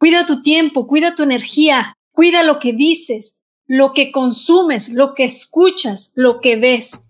Cuida tu tiempo, cuida tu energía, cuida lo que dices, lo que consumes, lo que escuchas, lo que ves.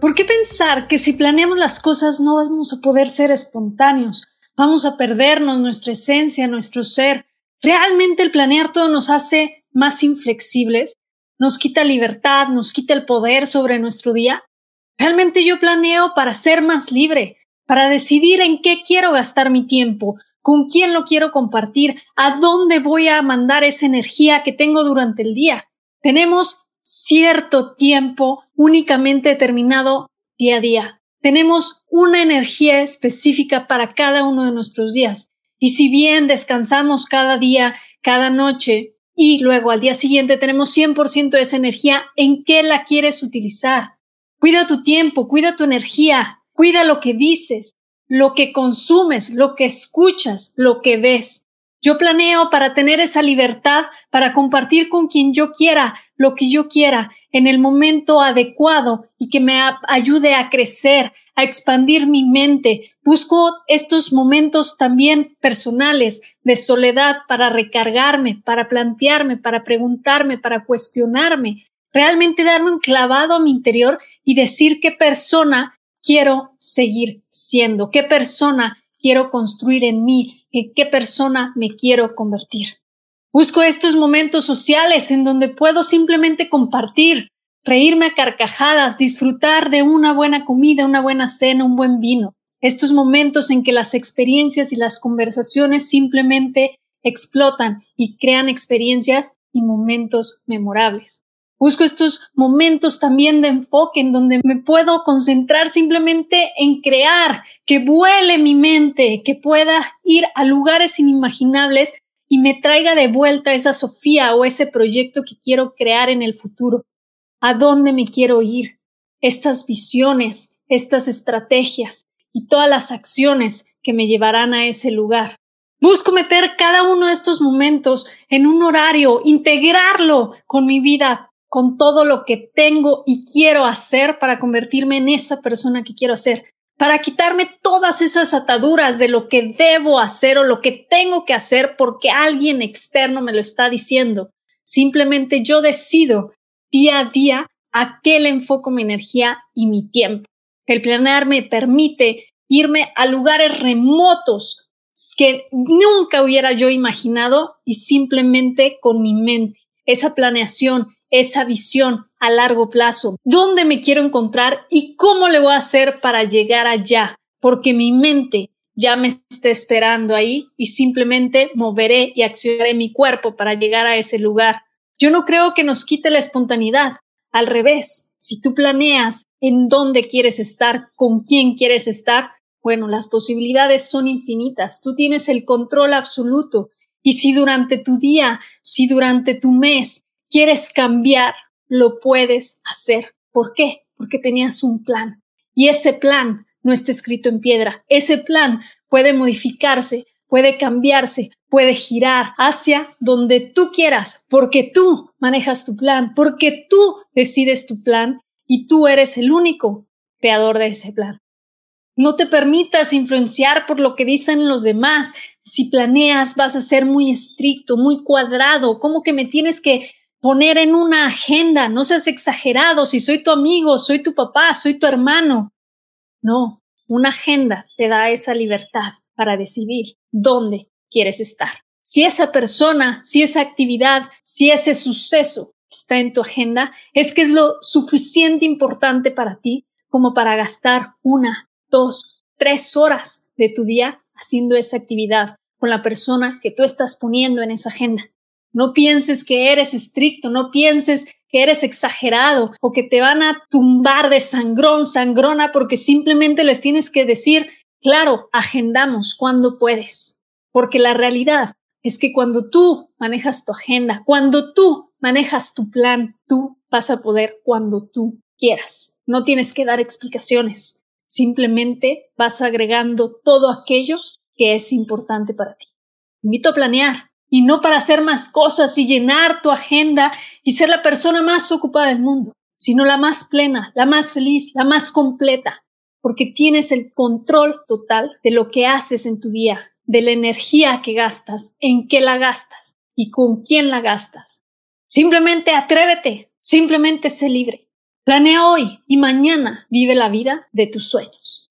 ¿Por qué pensar que si planeamos las cosas no vamos a poder ser espontáneos? Vamos a perdernos nuestra esencia, nuestro ser. Realmente el planear todo nos hace más inflexibles, nos quita libertad, nos quita el poder sobre nuestro día. Realmente yo planeo para ser más libre, para decidir en qué quiero gastar mi tiempo, con quién lo quiero compartir, a dónde voy a mandar esa energía que tengo durante el día. Tenemos cierto tiempo únicamente determinado día a día. Tenemos una energía específica para cada uno de nuestros días. Y si bien descansamos cada día, cada noche, y luego al día siguiente tenemos 100% de esa energía, ¿en qué la quieres utilizar? Cuida tu tiempo, cuida tu energía, cuida lo que dices, lo que consumes, lo que escuchas, lo que ves. Yo planeo para tener esa libertad, para compartir con quien yo quiera, lo que yo quiera, en el momento adecuado y que me ayude a crecer, a expandir mi mente. Busco estos momentos también personales de soledad para recargarme, para plantearme, para preguntarme, para cuestionarme, realmente darme un clavado a mi interior y decir qué persona quiero seguir siendo, qué persona quiero construir en mí, en qué persona me quiero convertir. Busco estos momentos sociales en donde puedo simplemente compartir, reírme a carcajadas, disfrutar de una buena comida, una buena cena, un buen vino. Estos momentos en que las experiencias y las conversaciones simplemente explotan y crean experiencias y momentos memorables. Busco estos momentos también de enfoque en donde me puedo concentrar simplemente en crear, que vuele mi mente, que pueda ir a lugares inimaginables y me traiga de vuelta esa Sofía o ese proyecto que quiero crear en el futuro. ¿A dónde me quiero ir? Estas visiones, estas estrategias y todas las acciones que me llevarán a ese lugar. Busco meter cada uno de estos momentos en un horario, integrarlo con mi vida con todo lo que tengo y quiero hacer para convertirme en esa persona que quiero ser, para quitarme todas esas ataduras de lo que debo hacer o lo que tengo que hacer porque alguien externo me lo está diciendo. Simplemente yo decido día a día a qué le enfoco mi energía y mi tiempo. El planear me permite irme a lugares remotos que nunca hubiera yo imaginado y simplemente con mi mente. Esa planeación, esa visión a largo plazo, dónde me quiero encontrar y cómo le voy a hacer para llegar allá, porque mi mente ya me está esperando ahí y simplemente moveré y accionaré mi cuerpo para llegar a ese lugar. Yo no creo que nos quite la espontaneidad. Al revés, si tú planeas en dónde quieres estar, con quién quieres estar, bueno, las posibilidades son infinitas. Tú tienes el control absoluto. Y si durante tu día, si durante tu mes quieres cambiar, lo puedes hacer. ¿Por qué? Porque tenías un plan. Y ese plan no está escrito en piedra. Ese plan puede modificarse, puede cambiarse, puede girar hacia donde tú quieras, porque tú manejas tu plan, porque tú decides tu plan y tú eres el único creador de ese plan. No te permitas influenciar por lo que dicen los demás. Si planeas, vas a ser muy estricto, muy cuadrado, como que me tienes que poner en una agenda, no seas exagerado, si soy tu amigo, soy tu papá, soy tu hermano. No, una agenda te da esa libertad para decidir dónde quieres estar. Si esa persona, si esa actividad, si ese suceso está en tu agenda, es que es lo suficiente importante para ti como para gastar una, dos, tres horas de tu día haciendo esa actividad con la persona que tú estás poniendo en esa agenda. No pienses que eres estricto, no pienses que eres exagerado o que te van a tumbar de sangrón, sangrona, porque simplemente les tienes que decir, claro, agendamos cuando puedes. Porque la realidad es que cuando tú manejas tu agenda, cuando tú manejas tu plan, tú vas a poder cuando tú quieras. No tienes que dar explicaciones. Simplemente vas agregando todo aquello que es importante para ti. Invito a planear y no para hacer más cosas y llenar tu agenda y ser la persona más ocupada del mundo, sino la más plena, la más feliz, la más completa, porque tienes el control total de lo que haces en tu día, de la energía que gastas, en qué la gastas y con quién la gastas. Simplemente atrévete, simplemente sé libre. Planea hoy y mañana vive la vida de tus sueños.